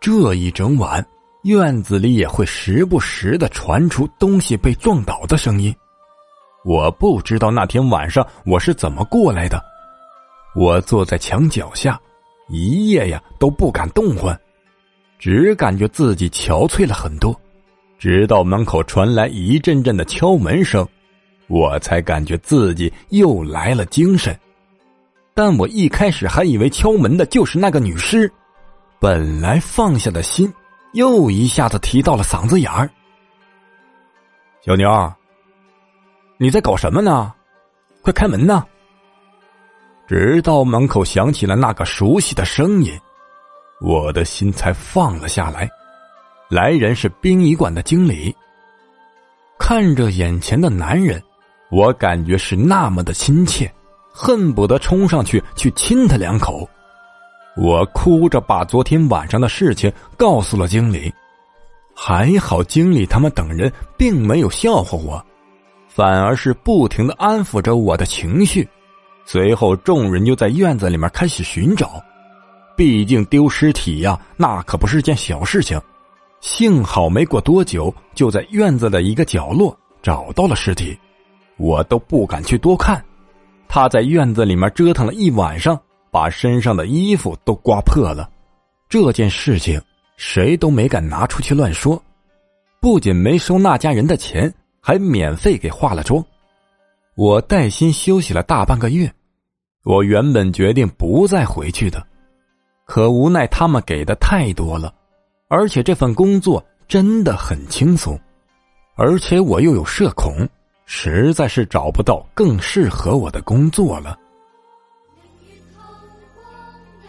这一整晚，院子里也会时不时的传出东西被撞倒的声音。我不知道那天晚上我是怎么过来的。我坐在墙角下，一夜呀都不敢动换，只感觉自己憔悴了很多。直到门口传来一阵阵的敲门声，我才感觉自己又来了精神。但我一开始还以为敲门的就是那个女尸，本来放下的心又一下子提到了嗓子眼儿。小妞，你在搞什么呢？快开门呐！直到门口响起了那个熟悉的声音，我的心才放了下来。来人是殡仪馆的经理。看着眼前的男人，我感觉是那么的亲切，恨不得冲上去去亲他两口。我哭着把昨天晚上的事情告诉了经理，还好经理他们等人并没有笑话我，反而是不停的安抚着我的情绪。随后，众人就在院子里面开始寻找，毕竟丢尸体呀，那可不是件小事情。幸好没过多久，就在院子的一个角落找到了尸体。我都不敢去多看。他在院子里面折腾了一晚上，把身上的衣服都刮破了。这件事情谁都没敢拿出去乱说。不仅没收那家人的钱，还免费给化了妆。我带薪休息了大半个月。我原本决定不再回去的，可无奈他们给的太多了。而且这份工作真的很轻松，而且我又有社恐，实在是找不到更适合我的工作了。